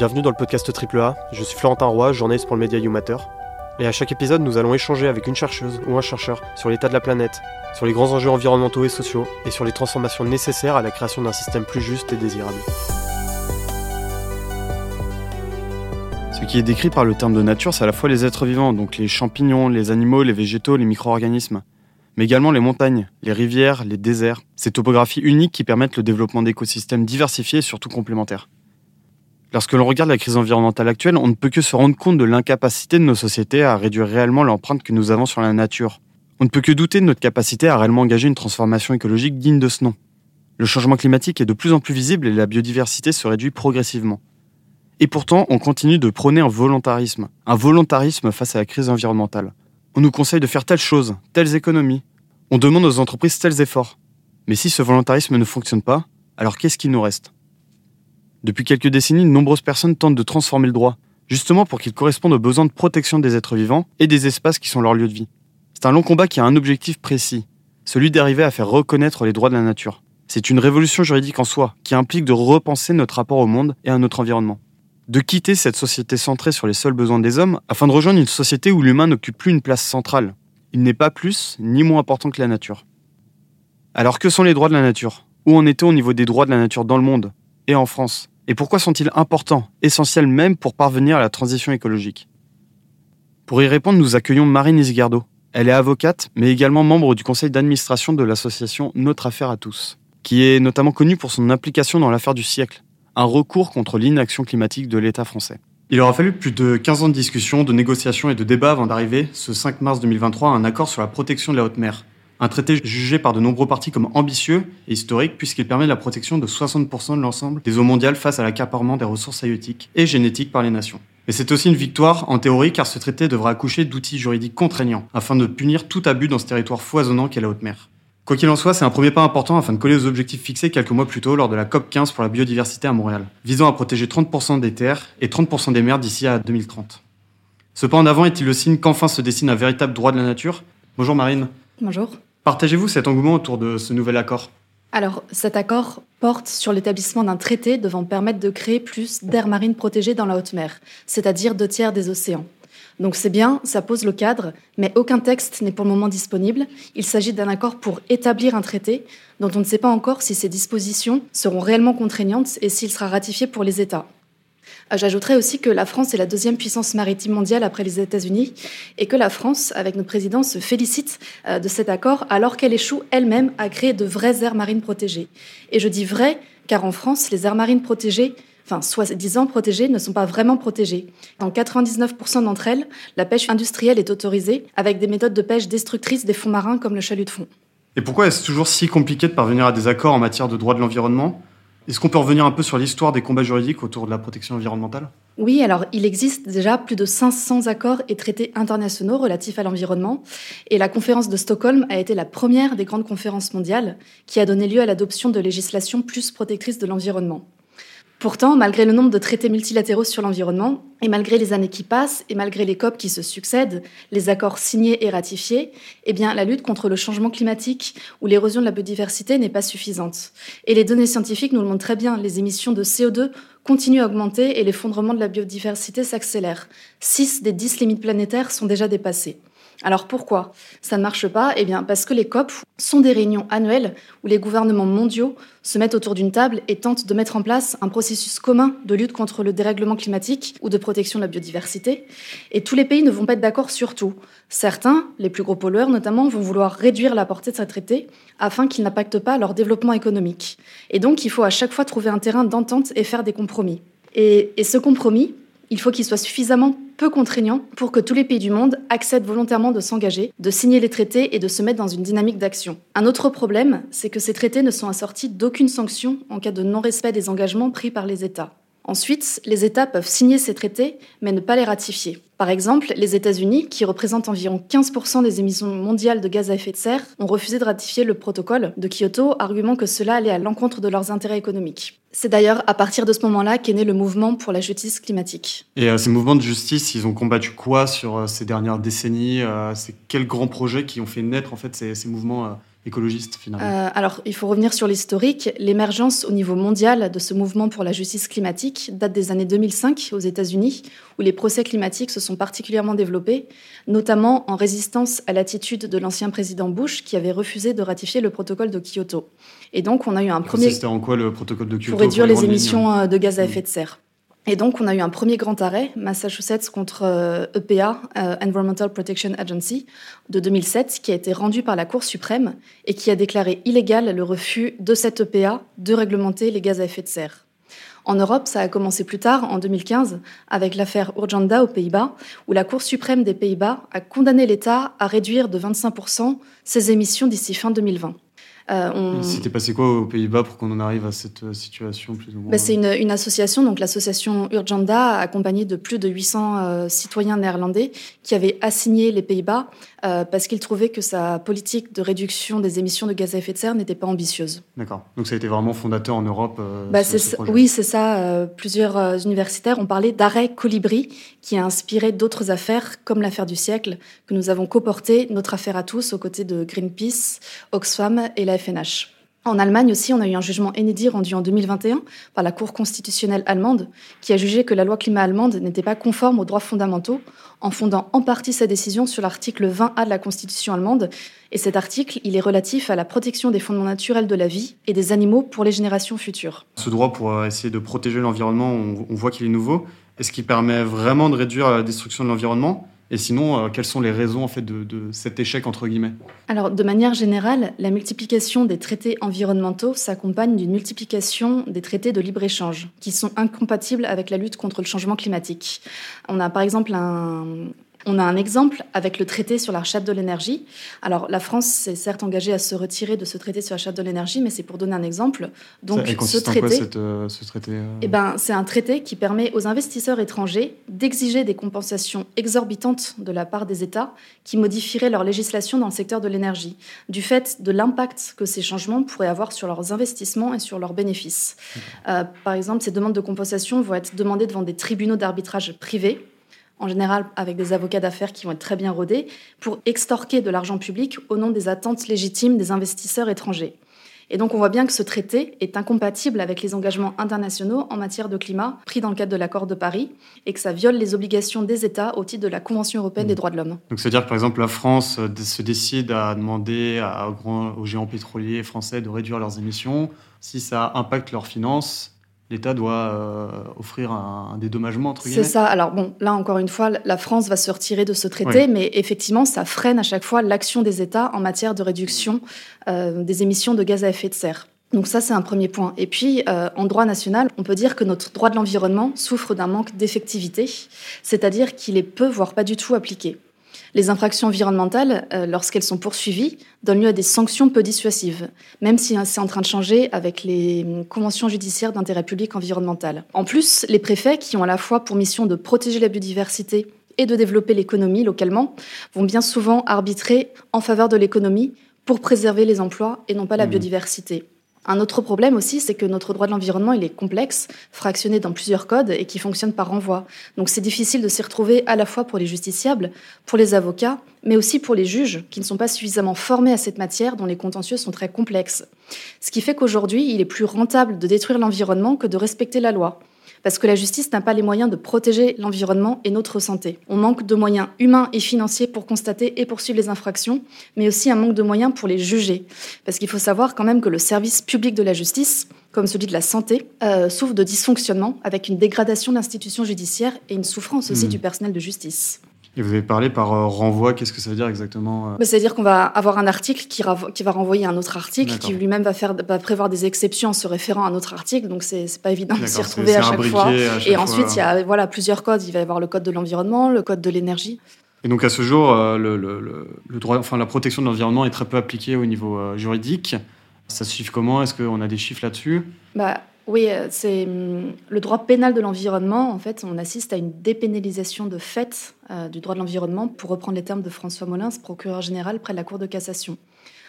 Bienvenue dans le podcast AAA, je suis Florentin Roy, journaliste pour le média YouMatter. Et à chaque épisode, nous allons échanger avec une chercheuse ou un chercheur sur l'état de la planète, sur les grands enjeux environnementaux et sociaux, et sur les transformations nécessaires à la création d'un système plus juste et désirable. Ce qui est décrit par le terme de nature, c'est à la fois les êtres vivants, donc les champignons, les animaux, les végétaux, les micro-organismes, mais également les montagnes, les rivières, les déserts, ces topographies uniques qui permettent le développement d'écosystèmes diversifiés et surtout complémentaires. Lorsque l'on regarde la crise environnementale actuelle, on ne peut que se rendre compte de l'incapacité de nos sociétés à réduire réellement l'empreinte que nous avons sur la nature. On ne peut que douter de notre capacité à réellement engager une transformation écologique digne de ce nom. Le changement climatique est de plus en plus visible et la biodiversité se réduit progressivement. Et pourtant, on continue de prôner un volontarisme, un volontarisme face à la crise environnementale. On nous conseille de faire telle chose, telles économies. On demande aux entreprises tels efforts. Mais si ce volontarisme ne fonctionne pas, alors qu'est-ce qui nous reste? Depuis quelques décennies, de nombreuses personnes tentent de transformer le droit, justement pour qu'il corresponde aux besoins de protection des êtres vivants et des espaces qui sont leur lieu de vie. C'est un long combat qui a un objectif précis, celui d'arriver à faire reconnaître les droits de la nature. C'est une révolution juridique en soi, qui implique de repenser notre rapport au monde et à notre environnement de quitter cette société centrée sur les seuls besoins des hommes afin de rejoindre une société où l'humain n'occupe plus une place centrale. Il n'est pas plus ni moins important que la nature. Alors que sont les droits de la nature? Où en est-on au niveau des droits de la nature dans le monde et en France? Et pourquoi sont-ils importants, essentiels même pour parvenir à la transition écologique? Pour y répondre, nous accueillons Marine Isgardo. Elle est avocate, mais également membre du conseil d'administration de l'association Notre Affaire à tous, qui est notamment connue pour son implication dans l'affaire du siècle, un recours contre l'inaction climatique de l'État français. Il aura fallu plus de 15 ans de discussions, de négociations et de débats avant d'arriver, ce 5 mars 2023, à un accord sur la protection de la haute mer. Un traité jugé par de nombreux partis comme ambitieux et historique puisqu'il permet la protection de 60% de l'ensemble des eaux mondiales face à l'accaparement des ressources halieutiques et génétiques par les nations. Mais c'est aussi une victoire en théorie car ce traité devra accoucher d'outils juridiques contraignants afin de punir tout abus dans ce territoire foisonnant qu'est la haute mer. Quoi qu'il en soit, c'est un premier pas important afin de coller aux objectifs fixés quelques mois plus tôt lors de la COP 15 pour la biodiversité à Montréal, visant à protéger 30% des terres et 30% des mers d'ici à 2030. Ce pas en avant est-il le signe qu'enfin se dessine un véritable droit de la nature? Bonjour Marine. Bonjour. Partagez-vous cet engouement autour de ce nouvel accord? Alors, cet accord porte sur l'établissement d'un traité devant permettre de créer plus d'aires marines protégées dans la haute mer, c'est-à-dire deux tiers des océans. Donc c'est bien, ça pose le cadre, mais aucun texte n'est pour le moment disponible. Il s'agit d'un accord pour établir un traité dont on ne sait pas encore si ses dispositions seront réellement contraignantes et s'il sera ratifié pour les États. Euh, j'ajouterais aussi que la France est la deuxième puissance maritime mondiale après les États-Unis et que la France, avec notre président, se félicite euh, de cet accord alors qu'elle échoue elle-même à créer de vraies aires marines protégées. Et je dis vrai car en France, les aires marines protégées enfin soi-disant protégées, ne sont pas vraiment protégées. Dans 99% d'entre elles, la pêche industrielle est autorisée avec des méthodes de pêche destructrices des fonds marins comme le chalut de fond. Et pourquoi est-ce toujours si compliqué de parvenir à des accords en matière de droit de l'environnement? Est-ce qu'on peut revenir un peu sur l'histoire des combats juridiques autour de la protection environnementale? Oui, alors il existe déjà plus de 500 accords et traités internationaux relatifs à l'environnement. Et la conférence de Stockholm a été la première des grandes conférences mondiales qui a donné lieu à l'adoption de législation plus protectrice de l'environnement. Pourtant, malgré le nombre de traités multilatéraux sur l'environnement, et malgré les années qui passent, et malgré les COP qui se succèdent, les accords signés et ratifiés, eh bien, la lutte contre le changement climatique ou l'érosion de la biodiversité n'est pas suffisante. Et les données scientifiques nous le montrent très bien, les émissions de CO2 continuent à augmenter et l'effondrement de la biodiversité s'accélère. 6 des 10 limites planétaires sont déjà dépassées. Alors pourquoi ça ne marche pas? Eh bien parce que les COP sont des réunions annuelles où les gouvernements mondiaux se mettent autour d'une table et tentent de mettre en place un processus commun de lutte contre le dérèglement climatique ou de protection de la biodiversité. Et tous les pays ne vont pas être d'accord sur tout. Certains, les plus gros pollueurs notamment, vont vouloir réduire la portée de ces traités afin qu'ils n'impactent pas leur développement économique. Et donc il faut à chaque fois trouver un terrain d'entente et faire des compromis. Et, et ce compromis, il faut qu'il soit suffisamment peu contraignant pour que tous les pays du monde acceptent volontairement de s'engager, de signer les traités et de se mettre dans une dynamique d'action. Un autre problème, c'est que ces traités ne sont assortis d'aucune sanction en cas de non-respect des engagements pris par les États. Ensuite, les États peuvent signer ces traités, mais ne pas les ratifier. Par exemple, les États-Unis, qui représentent environ 15% des émissions mondiales de gaz à effet de serre, ont refusé de ratifier le protocole de Kyoto, arguant que cela allait à l'encontre de leurs intérêts économiques. C'est d'ailleurs à partir de ce moment-là qu'est né le mouvement pour la justice climatique. Et euh, ces mouvements de justice, ils ont combattu quoi sur euh, ces dernières décennies euh, C'est quels grands projets qui ont fait naître en fait ces, mouvements écologiste finalement euh, Alors, il faut revenir sur l'historique. L'émergence au niveau mondial de ce mouvement pour la justice climatique date des années 2005 aux États-Unis, où les procès climatiques se sont particulièrement développés, notamment en résistance à l'attitude de l'ancien président Bush qui avait refusé de ratifier le protocole de Kyoto. Et donc, on a eu un premier. C'était en quoi le protocole de Kyoto Pour réduire les, émissions euh, de gaz à effet de serre. Et donc, on a eu un premier grand arrêt, Massachusetts contre EPA, euh, e euh, Environmental Protection Agency, de 2007, qui a été rendu par la Cour suprême et qui a déclaré illégal le refus de cette EPA de réglementer les gaz à effet de serre. En Europe, ça a commencé plus tard, en 2015, avec l'affaire Urgenda aux Pays-Bas, où la Cour suprême des Pays-Bas a condamné l'État à réduire de 25% ses émissions d'ici fin 2020. Euh, on... C'était passé quoi aux Pays-Bas pour qu'on en arrive à cette euh, situation plus ou moins bah, C'est une, une, association, donc l'association Urgenda, accompagnée de plus de 800 euh, citoyens néerlandais qui avaient assigné les Pays-Bas euh, parce qu'ils trouvaient que sa politique de réduction des émissions de gaz à effet de serre n'était pas ambitieuse. D'accord. Donc ça a été vraiment fondateur en Europe euh, bah, Oui, c'est ça. plusieurs universitaires ont parlé d'arrêt colibri qui a inspiré d'autres affaires comme l'affaire du siècle que nous avons coporté, notre affaire à tous, aux côtés de Greenpeace, Oxfam et la FNH. En Allemagne aussi, on a eu un jugement inédit rendu en 2021 par la Cour constitutionnelle allemande qui a jugé que la loi climat allemande n'était pas conforme aux droits fondamentaux en fondant en partie sa décision sur l'article 20A de la Constitution allemande. Et cet article, il est relatif à la protection des fondements naturels de la vie et des animaux pour les générations futures. Ce droit pour euh, essayer de protéger l'environnement, on voit qu'il est nouveau. Est-ce qu'il permet vraiment de réduire la destruction de l'environnement? Et sinon, euh, quelles sont les raisons en fait de, cet échec entre guillemets? Alors, de manière générale, la multiplication des traités environnementaux s'accompagne d'une multiplication des traités de libre échange, qui sont incompatibles avec la lutte contre le changement climatique. On a par exemple un, on a un exemple avec le traité sur la de l'énergie. Alors, la France s'est certes engagée à se retirer de ce traité sur la charte de l'énergie, mais c'est pour donner un exemple. Donc, ce traité, euh, ce traité euh eh ben, c'est un traité qui permet aux investisseurs étrangers d'exiger des compensations exorbitantes de la part des États qui modifieraient leur législation dans le secteur de l'énergie, du fait de l'impact que ces changements pourraient avoir sur leurs investissements et sur leurs bénéfices. Euh, par exemple, ces demandes de compensation vont être demandées devant des tribunaux d'arbitrage privés en général avec des avocats d'affaires qui vont être très bien rodés, pour extorquer de l'argent public au nom des attentes légitimes des investisseurs étrangers. Et donc on voit bien que ce traité est incompatible avec les engagements internationaux en matière de climat pris dans le cadre de l'accord de Paris et que ça viole les obligations des États au titre de la Convention européenne des mmh. droits de l'homme. Donc c'est-à-dire que par exemple la France euh, se décide à demander aux géants pétroliers français de réduire leurs émissions. Si ça impacte leurs finances, l'État doit euh, offrir un, dédommagement entre C'est ça. Alors bon, là encore une fois, la France va se retirer de ce traité, mais effectivement, ça freine à chaque fois l'action des États en matière de réduction euh, des émissions de gaz à effet de serre. Donc ça, c'est un premier point. Et puis, euh, en droit national, on peut dire que notre droit de l'environnement souffre d'un manque d'effectivité, c'est-à-dire qu'il est peu, voire pas du tout appliqué. Les infractions environnementales, euh, lorsqu'elles sont poursuivies, donnent lieu à des sanctions peu dissuasives, même si hein, c'est en train de changer avec les hum, conventions judiciaires d'intérêt public environnemental. En plus, les préfets, qui ont à la fois pour mission de protéger la biodiversité et de développer l'économie localement, vont bien souvent arbitrer en faveur de l'économie pour préserver les emplois et non pas la mmh. biodiversité. Un autre problème aussi, c'est que notre droit de l'environnement, il est complexe, fractionné dans plusieurs codes et qui fonctionne par renvoi. Donc c'est difficile de s'y retrouver à la fois pour les justiciables, pour les avocats, mais aussi pour les juges qui ne sont pas suffisamment formés à cette matière dont les contentieux sont très complexes. Ce qui fait qu'aujourd'hui, il est plus rentable de détruire l'environnement que de respecter la loi parce que la justice n'a pas les moyens de protéger l'environnement et notre santé. On manque de moyens humains et financiers pour constater et poursuivre les infractions, mais aussi un manque de moyens pour les juger. Parce qu'il faut savoir quand même que le service public de la justice, comme celui de la santé, euh, souffre de dysfonctionnement avec une dégradation de l'institution judiciaire et une souffrance aussi hmm. du personnel de justice. Et vous avez parlé par euh, renvoi, qu'est-ce que ça veut dire exactement euh bah, C'est-à-dire qu'on va avoir un article qui, qui, va renvoyer un autre article, qui lui-même va, faire, va prévoir des exceptions en se référant à un autre article, donc c'est pas évident de s'y retrouver à chaque, fois. et ensuite, il y a voilà, plusieurs codes. Il va y avoir le code de l'environnement, le code de l'énergie. Et donc à ce jour, euh, le, le, le, droit, enfin, la protection de l'environnement est très peu appliquée au niveau juridique. Ça se chiffre comment? Est-ce qu'on a des chiffres là-dessus? Bah, oui, euh, c'est hum, le droit pénal de l'environnement. En fait, on assiste à une dépénalisation de fait euh, du droit de l'environnement, pour reprendre les termes de François Molins, procureur général près de la Cour de cassation,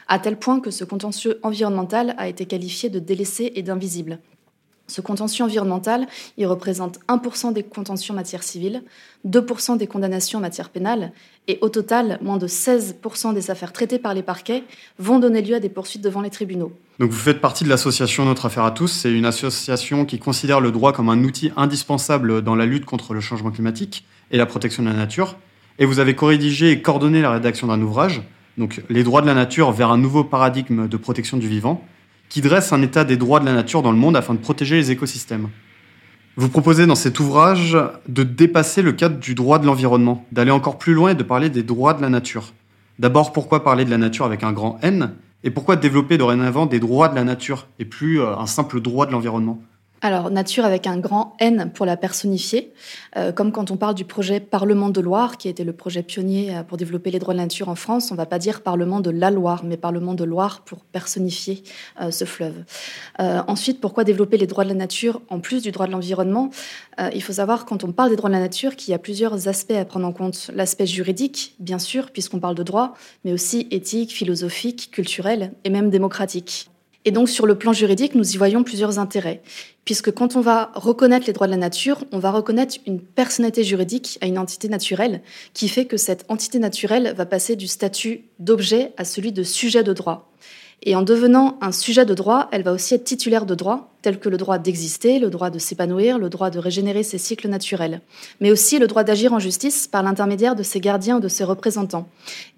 à tel point que ce contentieux environnemental a été qualifié de délaissé et d'invisible. Ce contentieux environnemental, il représente 1% des contentieux en matière civile, 2% des condamnations en matière pénale, et au total, moins de 16% des affaires traitées par les parquets vont donner lieu à des poursuites devant les tribunaux. Donc vous faites partie de l'association Notre Affaire à tous. C'est une association qui considère le droit comme un outil indispensable dans la lutte contre le changement climatique et la protection de la nature. Et vous avez corrigé et coordonné la rédaction d'un ouvrage, donc Les droits de la nature vers un nouveau paradigme de protection du vivant, qui dresse un état des droits de la nature dans le monde afin de protéger les écosystèmes. Vous proposez dans cet ouvrage de dépasser le cadre du droit de l'environnement, d'aller encore plus loin et de parler des droits de la nature. D'abord, pourquoi parler de la nature avec un grand N? Et pourquoi développer dorénavant des droits de la nature et plus euh, un simple droit de l'environnement? Alors, nature avec un grand N pour la personnifier, euh, comme quand on parle du projet Parlement de Loire, qui été le projet pionnier euh, pour développer les droits de la nature en France, on ne va pas dire Parlement de la Loire, mais Parlement de Loire pour personnifier euh, ce fleuve. ensuite, pourquoi développer les droits de la nature en plus du droit de l'environnement? Il faut savoir, quand on parle des droits de la nature, qu'il y a plusieurs aspects à prendre en compte. L'aspect juridique, bien sûr, puisqu'on parle de droit, mais aussi éthique, philosophique, culturel et même démocratique. Et donc sur le plan juridique, nous y voyons plusieurs intérêts, puisque quand on va reconnaître les droits de la nature, on va reconnaître une personnalité juridique à une entité naturelle, qui fait que cette entité naturelle va passer du statut d'objet à celui de sujet de droit. Et en devenant un sujet de droit, elle va aussi être titulaire de droits, tels que le droit d'exister, le droit de s'épanouir, le droit de régénérer ses cycles naturels, mais aussi le droit d'agir en justice par l'intermédiaire de ses gardiens ou de ses représentants.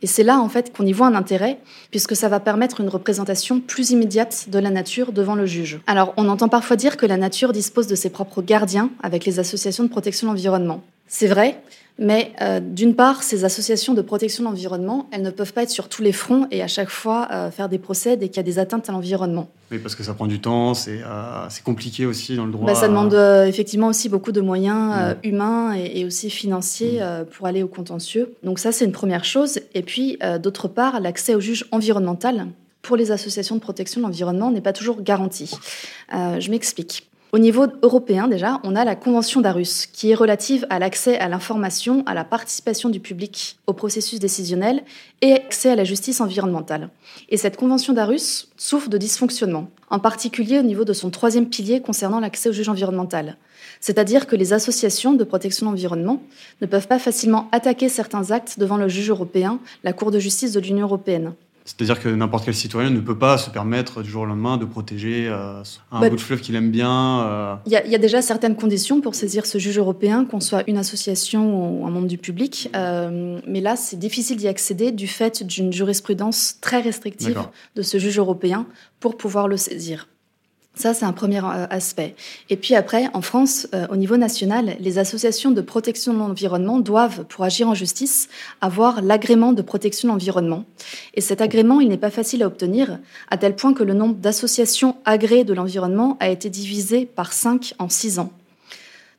Et c'est là, en fait, qu'on y voit un intérêt, puisque ça va permettre une représentation plus immédiate de la nature devant le juge. Alors, on entend parfois dire que la nature dispose de ses propres gardiens avec les associations de protection de l'environnement. C'est vrai, mais euh, d'une part, ces associations de protection de l'environnement, elles ne peuvent pas être sur tous les fronts et à chaque fois euh, faire des procès dès qu'il y a des atteintes à l'environnement. Oui, parce que ça prend du temps, c'est euh, compliqué aussi dans le droit. Bah, ça demande effectivement aussi beaucoup de moyens humains et, et, aussi financiers mm. pour aller au contentieux. Donc ça, c'est une première chose. Et puis, d'autre part, l'accès au juge environnemental pour les associations de protection de l'environnement n'est pas toujours garanti. je m'explique. Au niveau européen, déjà, on a la Convention d'Arus, qui est relative à l'accès à l'information, à la participation du public au processus décisionnel et accès à la justice environnementale. Et cette Convention d'Arus souffre de dysfonctionnements, en particulier au niveau de son troisième pilier concernant l'accès au juge environnemental. C'est-à-dire que les associations de protection de l'environnement ne peuvent pas facilement attaquer certains actes devant le juge européen, la Cour de justice de l'Union européenne. C'est-à-dire que n'importe quel citoyen ne peut pas se permettre du jour au lendemain de protéger euh, un bah, bout de fleuve qu'il aime bien. Euh. Il y, a déjà certaines conditions pour saisir ce juge européen, qu'on soit une association ou un membre du public. Euh, mais là, c'est difficile d'y accéder du fait d'une jurisprudence très restrictive de ce juge européen pour pouvoir le saisir. Ça, c'est un premier euh, aspect. Et puis après, en France, euh, au niveau national, les associations de protection de l'environnement doivent, pour agir en justice, avoir l'agrément de protection de l'environnement. Et cet agrément, il n'est pas facile à obtenir, à tel point que le nombre d'associations agréées de l'environnement a été divisé par 5 en 6 ans.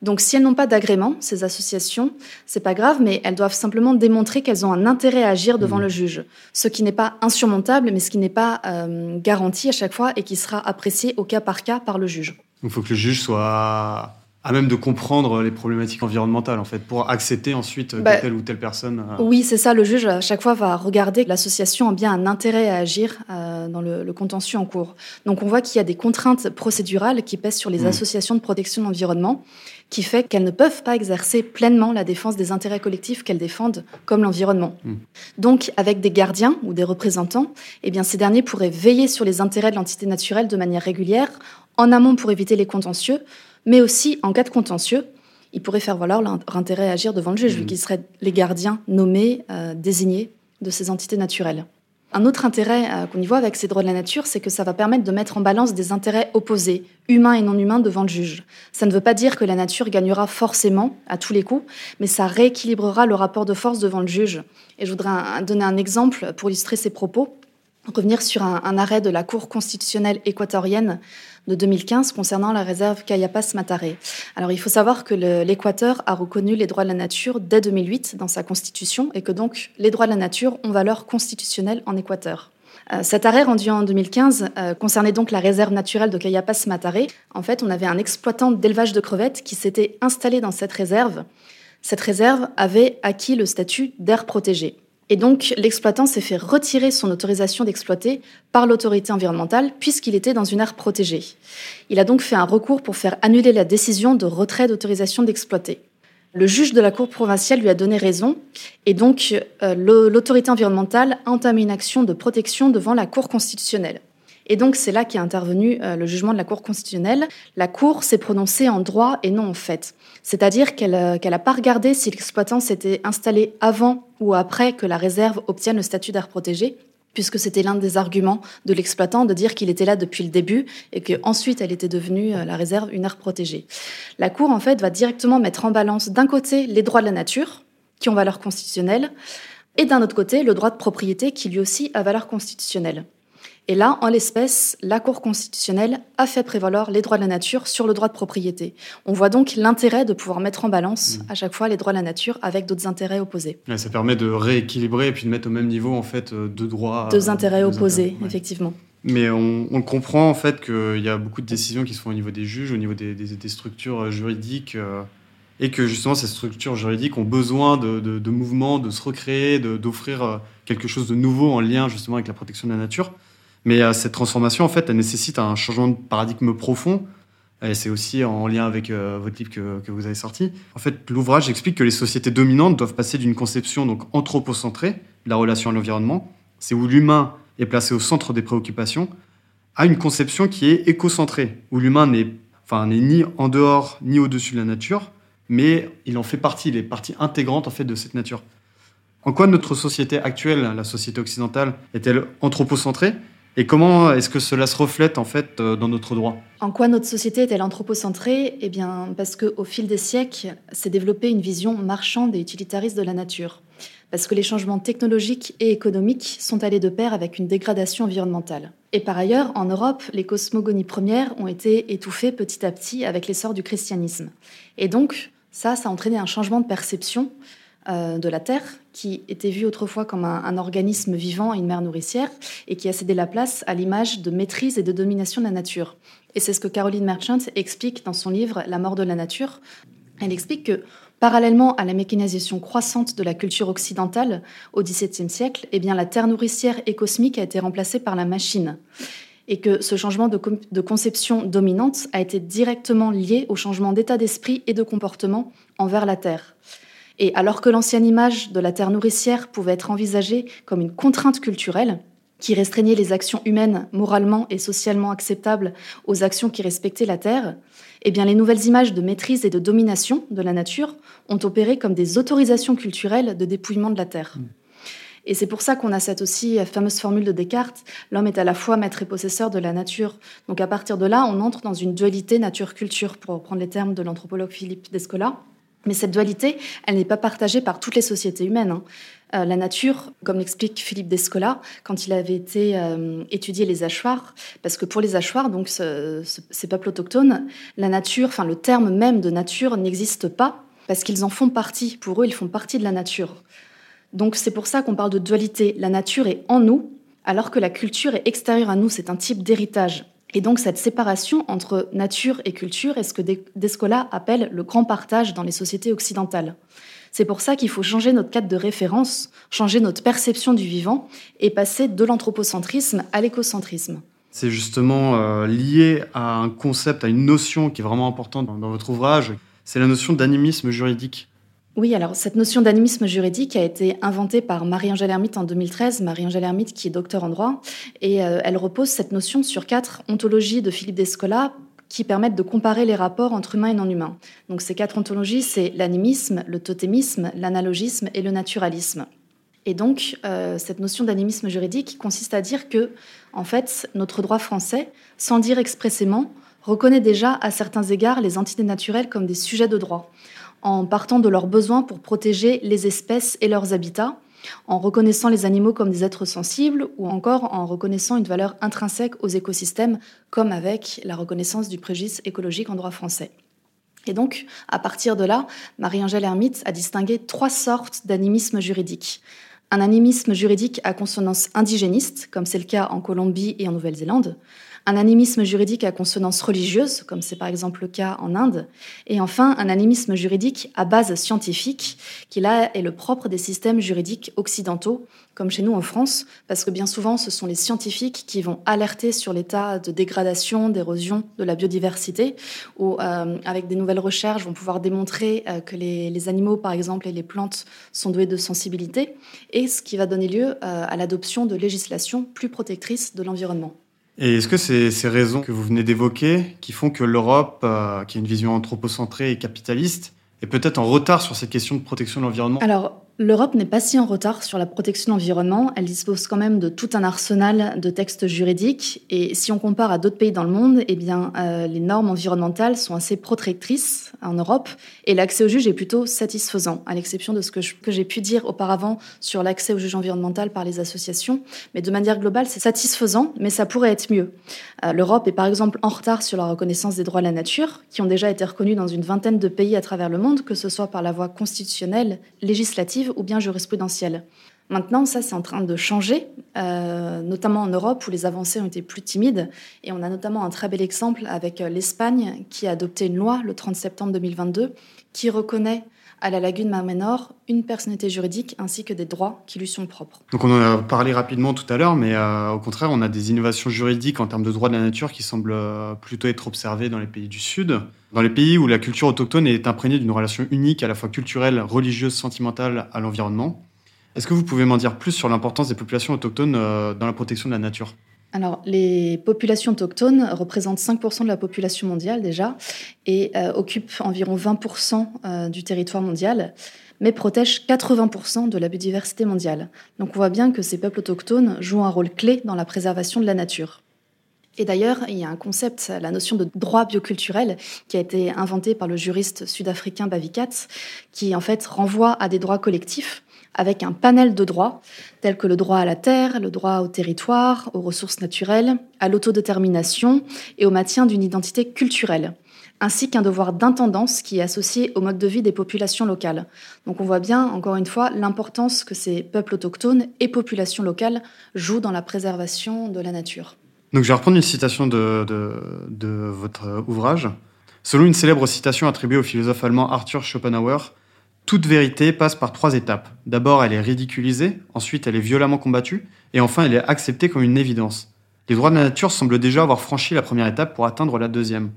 Donc, si elles n'ont pas d'agrément, ces associations, c'est pas grave, mais elles doivent simplement démontrer qu'elles ont un intérêt à agir devant mmh. le juge, ce qui n'est pas insurmontable, mais ce qui n'est pas euh, garanti à chaque fois et qui sera apprécié au cas par cas par le juge. Il faut que le juge soit à même de comprendre les problématiques environnementales, en fait, pour accepter ensuite bah, telle ou telle personne. Euh. Oui, c'est ça. Le juge, à chaque fois, va regarder que l'association a bien un intérêt à agir euh, dans le, contentieux en cours. Donc, on voit qu'il y a des contraintes procédurales qui pèsent sur les mmh. associations de protection de l'environnement qui fait qu'elles ne peuvent pas exercer pleinement la défense des intérêts collectifs qu'elles défendent, comme l'environnement. Hmm. Donc, avec des gardiens ou des représentants, eh bien, ces derniers pourraient veiller sur les intérêts de l'entité naturelle de manière régulière, en amont pour éviter les contentieux, mais aussi en cas de contentieux, ils pourraient faire valoir leur intérêt à agir devant le juge, vu hmm. qu'ils seraient les gardiens nommés, euh, désignés de ces entités naturelles. Un autre intérêt euh, qu'on y voit avec ces droits de la nature, c'est que ça va permettre de mettre en balance des intérêts opposés, humains et non humains, devant le juge. Ça ne veut pas dire que la nature gagnera forcément à tous les coups, mais ça rééquilibrera le rapport de force devant le juge. Et je voudrais donner un exemple pour illustrer ces propos revenir sur un, arrêt de la Cour constitutionnelle équatorienne de 2015 concernant la réserve Cayapas-Mataré. Alors il faut savoir que l'Équateur a reconnu les droits de la nature dès 2008 dans sa constitution et que donc les droits de la nature ont valeur constitutionnelle en Équateur. Euh, cet arrêt rendu en 2015 euh, concernait donc la réserve naturelle de Cayapas-Mataré. En fait, on avait un exploitant d'élevage de crevettes qui s'était installé dans cette réserve. Cette réserve avait acquis le statut d'aire protégée. Et donc, l'exploitant s'est fait retirer son autorisation d'exploiter par l'autorité environnementale puisqu'il était dans une aire protégée. Il a donc fait un recours pour faire annuler la décision de retrait d'autorisation d'exploiter. Le juge de la Cour provinciale lui a donné raison et donc euh, l'autorité environnementale a entamé une action de protection devant la Cour constitutionnelle. Et donc c'est là qu'est intervenu euh, le jugement de la Cour constitutionnelle. La Cour s'est prononcée en droit et non en fait. C'est-à-dire qu'elle n'a euh, pas regardé si l'exploitant s'était installé avant ou après que la réserve obtienne le statut d'air protégé, puisque c'était l'un des arguments de l'exploitant de dire qu'il était là depuis le début et qu'ensuite elle était devenue euh, la réserve une aire protégée. La Cour, en fait, va directement mettre en balance d'un côté les droits de la nature, qui ont valeur constitutionnelle, et d'un autre côté le droit de propriété, qui lui aussi a valeur constitutionnelle. Et là, en l'espèce, la Cour constitutionnelle a fait prévaloir les droits de la nature sur le droit de propriété. On voit donc l'intérêt de pouvoir mettre en balance mmh. à chaque fois les droits de la nature avec d'autres intérêts opposés. ça permet de rééquilibrer et puis de mettre au même niveau en fait euh, deux droits. Deux intérêts opposés, effectivement. Mais on, comprend en fait qu'il y a beaucoup de décisions qui se font au niveau des juges, au niveau des, structures euh, juridiques. Euh, et que justement ces structures juridiques ont besoin de, de, de mouvements, de se recréer, d'offrir quelque chose de nouveau en lien justement avec la protection de la nature. Mais euh, cette transformation, en fait, elle nécessite un changement de paradigme profond. C'est aussi en lien avec euh, votre livre que, que, vous avez sorti. En fait, l'ouvrage explique que les sociétés dominantes doivent passer d'une conception donc anthropocentrée de la relation à l'environnement, c'est où l'humain est placé au centre des préoccupations, à une conception qui est écocentrée, où l'humain n'est enfin, ni en dehors ni au-dessus de la nature, mais il en fait partie, il est partie intégrante en fait de cette nature. En quoi notre société actuelle, la société occidentale, est-elle anthropocentrée? Et comment est-ce que cela se reflète en fait euh, dans notre droit? En quoi notre société est-elle anthropocentrée? Eh bien, parce qu'au fil des siècles, s'est développée une vision marchande et utilitariste de la nature. Parce que les changements technologiques et économiques sont allés de pair avec une dégradation environnementale. Et par ailleurs, en Europe, les cosmogonies premières ont été étouffées petit à petit avec l'essor du christianisme. Et donc, ça, ça a entraîné un changement de perception euh, de la Terre, qui était vue autrefois comme un, organisme vivant une mère nourricière, et qui a cédé la place à l'image de maîtrise et de domination de la nature. Et c'est ce que Caroline Merchant explique dans son livre La mort de la nature. Elle explique que, parallèlement à la mécanisation croissante de la culture occidentale au XVIIe siècle, eh bien, la Terre nourricière et cosmique a été remplacée par la machine et que ce changement de, conception dominante a été directement lié au changement d'état d'esprit et de comportement envers la Terre. Et alors que l'ancienne image de la terre nourricière pouvait être envisagée comme une contrainte culturelle, qui restreignait les actions humaines moralement et socialement acceptables aux actions qui respectaient la terre, eh bien les nouvelles images de maîtrise et de domination de la nature ont opéré comme des autorisations culturelles de dépouillement de la terre. Mm. Et c'est pour ça qu'on a cette aussi fameuse formule de Descartes, l'homme est à la fois maître et possesseur de la nature. Donc à partir de là, on entre dans une dualité nature-culture, pour reprendre les termes de l'anthropologue Philippe Descola. Mais cette dualité, elle n'est pas partagée par toutes les sociétés humaines. Hein. Euh, la nature, comme l'explique Philippe Descola, quand il avait été euh, étudier les hachoirs, parce que pour les hachoirs, donc ces peuples autochtones, la nature, enfin le terme même de nature n'existe pas, parce qu'ils en font partie. Pour eux, ils font partie de la nature. Donc c'est pour ça qu'on parle de dualité. La nature est en nous, alors que la culture est extérieure à nous. C'est un type d'héritage. Et donc cette séparation entre nature et culture est ce que Descola appelle le grand partage dans les sociétés occidentales. C'est pour ça qu'il faut changer notre cadre de référence, changer notre perception du vivant et passer de l'anthropocentrisme à l'écocentrisme. C'est justement euh, lié à un concept, à une notion qui est vraiment importante dans votre ouvrage, c'est la notion d'animisme juridique. Oui, alors cette notion d'animisme juridique a été inventée par Marie-Angèle Hermite en 2013. Marie-Angèle Hermite qui est docteur en droit. Et euh, elle repose cette notion sur quatre ontologies de Philippe Descola qui permettent de comparer les rapports entre humains et non humains. Donc ces quatre ontologies, c'est l'animisme, le totémisme, l'analogisme et le naturalisme. Et donc, euh, cette notion d'animisme juridique consiste à dire que, en fait, notre droit français, sans dire expressément, reconnaît déjà à certains égards les entités naturelles comme des sujets de droit en partant de leurs besoins pour protéger les espèces et leurs habitats, en reconnaissant les animaux comme des êtres sensibles ou encore en reconnaissant une valeur intrinsèque aux écosystèmes, comme avec la reconnaissance du préjudice écologique en droit français. Et donc, à partir de là, Marie-Angèle Hermite a distingué trois sortes d'animisme juridique. Un animisme juridique à consonance indigéniste, comme c'est le cas en Colombie et en Nouvelle-Zélande, un animisme juridique à consonance religieuse, comme c'est par exemple le cas en Inde, et enfin un animisme juridique à base scientifique, qui là est le propre des systèmes juridiques occidentaux, comme chez nous en France, parce que bien souvent ce sont les scientifiques qui vont alerter sur l'état de dégradation, d'érosion de la biodiversité, ou euh, avec des nouvelles recherches vont pouvoir démontrer euh, que les, les, animaux, par exemple, et les plantes sont doués de sensibilité, et ce qui va donner lieu euh, à l'adoption de législations plus protectrices de l'environnement. Et est-ce que c'est ces raisons que vous venez d'évoquer qui font que l'Europe, euh, qui a une vision anthropocentrée et capitaliste, est peut-être en retard sur cette question de protection de l'environnement? L'Europe n'est pas si en retard sur la protection de l'environnement. Elle dispose quand même de tout un arsenal de textes juridiques. Et si on compare à d'autres pays dans le monde, eh bien, euh, les normes environnementales sont assez protectrices en Europe. Et l'accès au juge est plutôt satisfaisant, à l'exception de ce que, j'ai pu dire auparavant sur l'accès au juge environnemental par les associations. Mais de manière globale, c'est satisfaisant, mais ça pourrait être mieux. Euh, L'Europe est par exemple en retard sur la reconnaissance des droits de la nature, qui ont déjà été reconnus dans une vingtaine de pays à travers le monde, que ce soit par la voie constitutionnelle, législative, ou bien jurisprudentielle. Maintenant, ça, c'est en train de changer, euh, notamment en Europe où les avancées ont été plus timides. Et on a notamment un très bel exemple avec euh, l'Espagne qui a adopté une loi le 30 septembre 2022 qui reconnaît à la lagune Marménor une personnalité juridique ainsi que des droits qui lui sont propres. Donc on en a parlé rapidement tout à l'heure, mais euh, au contraire, on a des innovations juridiques en termes de droits de la nature qui semblent plutôt être observées dans les pays du Sud. Dans les pays où la culture autochtone est imprégnée d'une relation unique à la fois culturelle, religieuse, sentimentale à l'environnement, est-ce que vous pouvez m'en dire plus sur l'importance des populations autochtones euh, dans la protection de la nature? Alors, les populations autochtones représentent 5% de la population mondiale déjà et euh, occupent environ 20% euh, du territoire mondial, mais protègent 80% de la biodiversité mondiale. Donc on voit bien que ces peuples autochtones jouent un rôle clé dans la préservation de la nature. Et d'ailleurs, il y a un concept, la notion de droit bioculturel, qui a été inventé par le juriste sud-africain Bavikats, qui en fait renvoie à des droits collectifs avec un panel de droits tels que le droit à la terre, le droit au territoire, aux ressources naturelles, à l'autodétermination et au maintien d'une identité culturelle ainsi qu'un devoir d'intendance qui est associé au mode de vie des populations locales. Donc on voit bien, encore une fois, l'importance que ces peuples autochtones et populations locales jouent dans la préservation de la nature. Donc je vais reprendre une citation de, de, votre ouvrage. Selon une célèbre citation attribuée au philosophe allemand Arthur Schopenhauer, toute vérité passe par trois étapes. D'abord, elle est ridiculisée, ensuite, elle est violemment combattue, et enfin, elle est acceptée comme une évidence. Les droits de la nature semblent déjà avoir franchi la première étape pour atteindre la deuxième.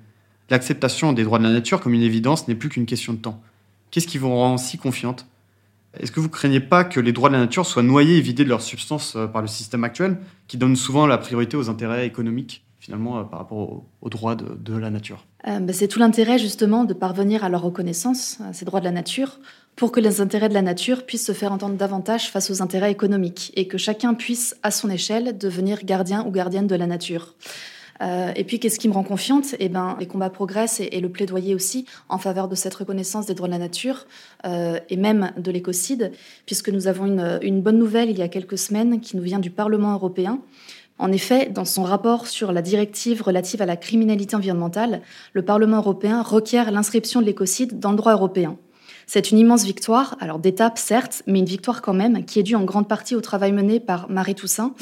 L'acceptation des droits de la nature comme une évidence n'est plus qu'une question de temps. Qu'est-ce qui vous rend si confiante? Est-ce que vous craignez pas que les droits de la nature soient noyés et vidés de leur substance euh, par le système actuel, qui donne souvent la priorité aux intérêts économiques, finalement, euh, par rapport aux, droits de, la nature? Euh, bah, C'est tout l'intérêt, justement, de parvenir à leur reconnaissance, ces droits de la nature, pour que les intérêts de la nature puissent se faire entendre davantage face aux intérêts économiques, et que chacun puisse, à son échelle, devenir gardien ou gardienne de la nature. Euh, et puis, qu'est-ce qui me rend confiante? Eh ben, les combats progressent et, le plaidoyer aussi en faveur de cette reconnaissance des droits de la nature euh, et même de l'écocide, puisque nous avons une, une bonne nouvelle il y a quelques semaines qui nous vient du Parlement européen. En effet, dans son rapport sur la directive relative à la criminalité environnementale, le Parlement européen requiert l'inscription de l'écocide dans le droit européen. C'est une immense victoire, alors d'étape certes, mais une victoire quand même, qui est due en grande partie au travail mené par Marie Toussaint,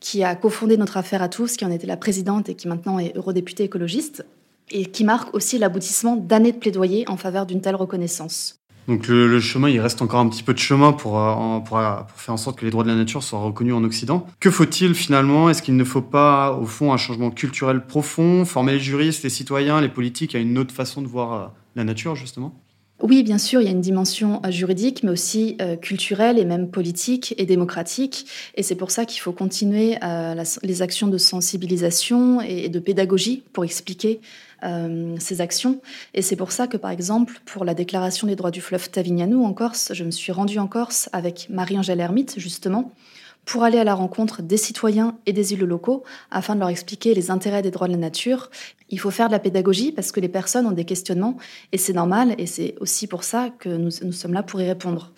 qui a cofondé notre affaire à tous, qui en était la présidente et qui maintenant est eurodéputée écologiste, et qui marque aussi l'aboutissement d'années de plaidoyer en faveur d'une telle reconnaissance. Donc le, chemin, il reste encore un petit peu de chemin pour, euh, euh, pour, faire en sorte que les droits de la nature soient reconnus en Occident. Que faut-il finalement? Est-ce qu'il ne faut pas, au fond, un changement culturel profond, former les juristes, les citoyens, les politiques à une autre façon de voir euh, la nature, justement? Oui, bien sûr, il y a une dimension euh, juridique, mais aussi euh, culturelle et même politique et démocratique. Et c'est pour ça qu'il faut continuer euh, les actions de sensibilisation et de pédagogie pour expliquer ces actions. Et c'est pour ça que, par exemple, pour la déclaration des droits du fleuve Tavignano en Corse, je me suis rendue en Corse avec Marie-Angèle Hermite, justement, pour aller à la rencontre des citoyens et des élus locaux afin de leur expliquer les intérêts des droits de la nature. Il faut faire de la pédagogie parce que les personnes ont des questionnements et c'est normal et c'est aussi pour ça que nous, sommes là pour y répondre.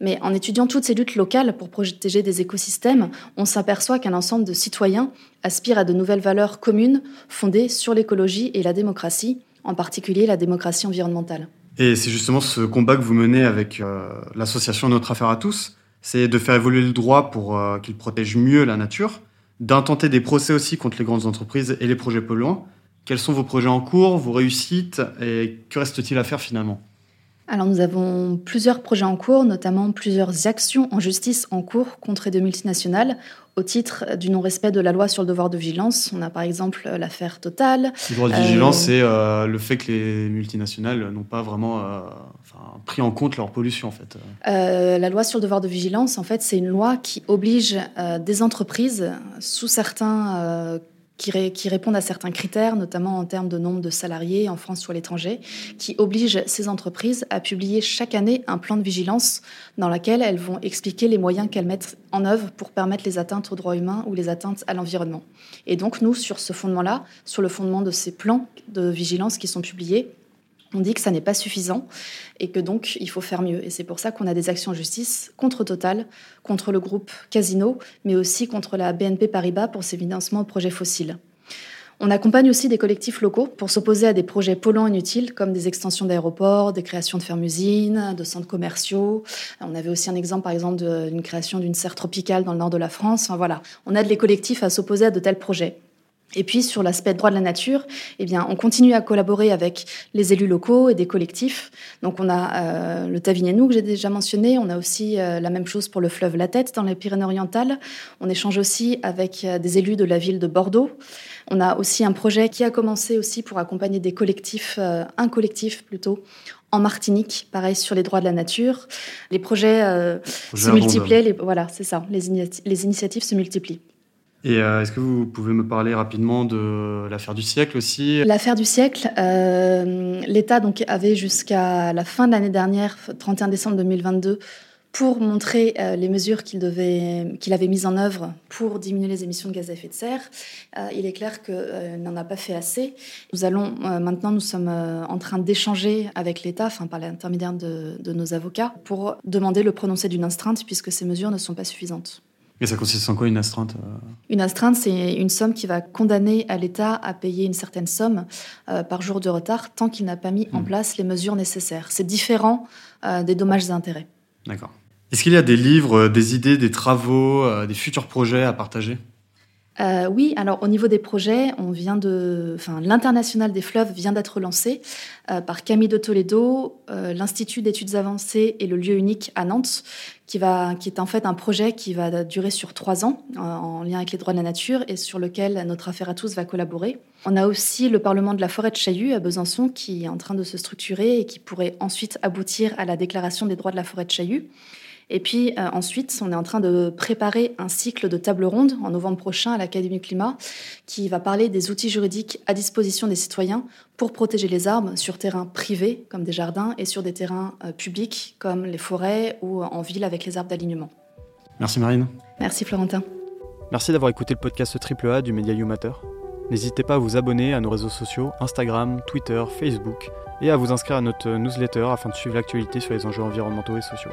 Mais en étudiant toutes ces luttes locales pour protéger des écosystèmes, on s'aperçoit qu'un ensemble de citoyens aspire à de nouvelles valeurs communes fondées sur l'écologie et la démocratie, en particulier la démocratie environnementale. Et c'est justement ce combat que vous menez avec euh, l'association Notre Affaire à tous c'est de faire évoluer le droit pour euh, qu'il protège mieux la nature. d'intenter des procès aussi contre les grandes entreprises et les projets polluants. Quels sont vos projets en cours, vos réussites et que reste-t-il à faire finalement? Alors nous avons plusieurs projets en cours, notamment plusieurs actions en justice en cours contre des multinationales au titre du non-respect de la loi sur le devoir de vigilance. On a par exemple l'affaire Total. Le droit de vigilance, euh, c'est euh, le fait que les multinationales n'ont pas vraiment euh, pris en compte leur pollution en fait. la loi sur le devoir de vigilance, en fait, c'est une loi qui oblige des entreprises sous certains qui, répondent à certains critères, notamment en termes de nombre de salariés en France ou à l'étranger, qui obligent ces entreprises à publier chaque année un plan de vigilance dans lequel elles vont expliquer les moyens qu'elles mettent en œuvre pour permettre les atteintes aux droits humains ou les atteintes à l'environnement. Et donc nous, sur ce fondement-là, sur le fondement de ces plans de vigilance qui sont publiés, on dit que ça n'est pas suffisant et que donc il faut faire mieux. Et c'est pour ça qu'on a des actions en justice contre Total, contre le groupe Casino, mais aussi contre la BNP Paribas pour ses financements aux projets fossiles. On accompagne aussi des collectifs locaux pour s'opposer à des projets polluants inutiles comme des extensions d'aéroports, des créations de fermes-usines, de centres commerciaux. On avait aussi un exemple, par exemple, d'une création d'une serre tropicale dans le nord de la France. Enfin, voilà, on aide les collectifs à s'opposer à de tels projets. Et puis sur l'aspect droit de la nature, eh bien, on continue à collaborer avec les élus locaux et des collectifs. Donc on a euh, le Tavignano que j'ai déjà mentionné, on a aussi euh, la même chose pour le fleuve La Tête dans les Pyrénées-Orientales. On échange aussi avec euh, des élus de la ville de Bordeaux. On a aussi un projet qui a commencé aussi pour accompagner des collectifs, un collectif plutôt, en Martinique, pareil sur les droits de la nature. Les projets se multiplient, les, voilà, c'est ça, les, les initiatives se multiplient. Et euh, est-ce que vous pouvez me parler rapidement de l'affaire du siècle aussi? L'affaire du siècle, euh, l'État donc avait jusqu'à la fin de l'année dernière, 31 décembre 2022, pour montrer euh, les mesures qu'il avait mises en œuvre pour diminuer les émissions de gaz à effet de serre. il est clair qu'il n'en a pas fait assez. Nous allons maintenant, nous sommes en train d'échanger avec l'État, par l'intermédiaire de, nos avocats, pour demander le prononcé d'une astreinte puisque ces mesures ne sont pas suffisantes. Et ça consiste en quoi une astreinte euh Une astreinte, c'est une somme qui va condamner à l'État à payer une certaine somme euh, par jour de retard tant qu'il n'a pas mis en hmm. place les mesures nécessaires. C'est différent euh, des dommages et intérêts. D'accord. Est-ce qu'il y a des livres, des idées, des travaux, des futurs projets à partager? Euh, oui, alors au niveau des projets, on vient de, enfin, l'international des fleuves vient d'être lancé euh, par Camille de Toledo, euh, l'Institut d'études avancées et le lieu unique à Nantes, qui qui est en fait un projet qui va durer sur trois ans en lien avec les droits de la nature et sur lequel notre affaire à tous va collaborer. On a aussi le Parlement de la forêt de Chaillu à Besançon qui est en train de se structurer et qui pourrait ensuite aboutir à la déclaration des droits de la forêt de Chaillu. Et puis euh, ensuite, on est en train de préparer un cycle de table ronde en novembre prochain à l'Académie Climat qui va parler des outils juridiques à disposition des citoyens pour protéger les arbres sur terrains privés comme des jardins et sur des terrains euh, publics comme les forêts ou en ville avec les arbres d'alignement. Merci Marine. Merci Florentin. Merci d'avoir écouté le podcast AAA du Média Matter. N'hésitez pas à vous abonner à nos réseaux sociaux Instagram, Twitter, Facebook et à vous inscrire à notre newsletter afin de suivre l'actualité sur les enjeux environnementaux et sociaux.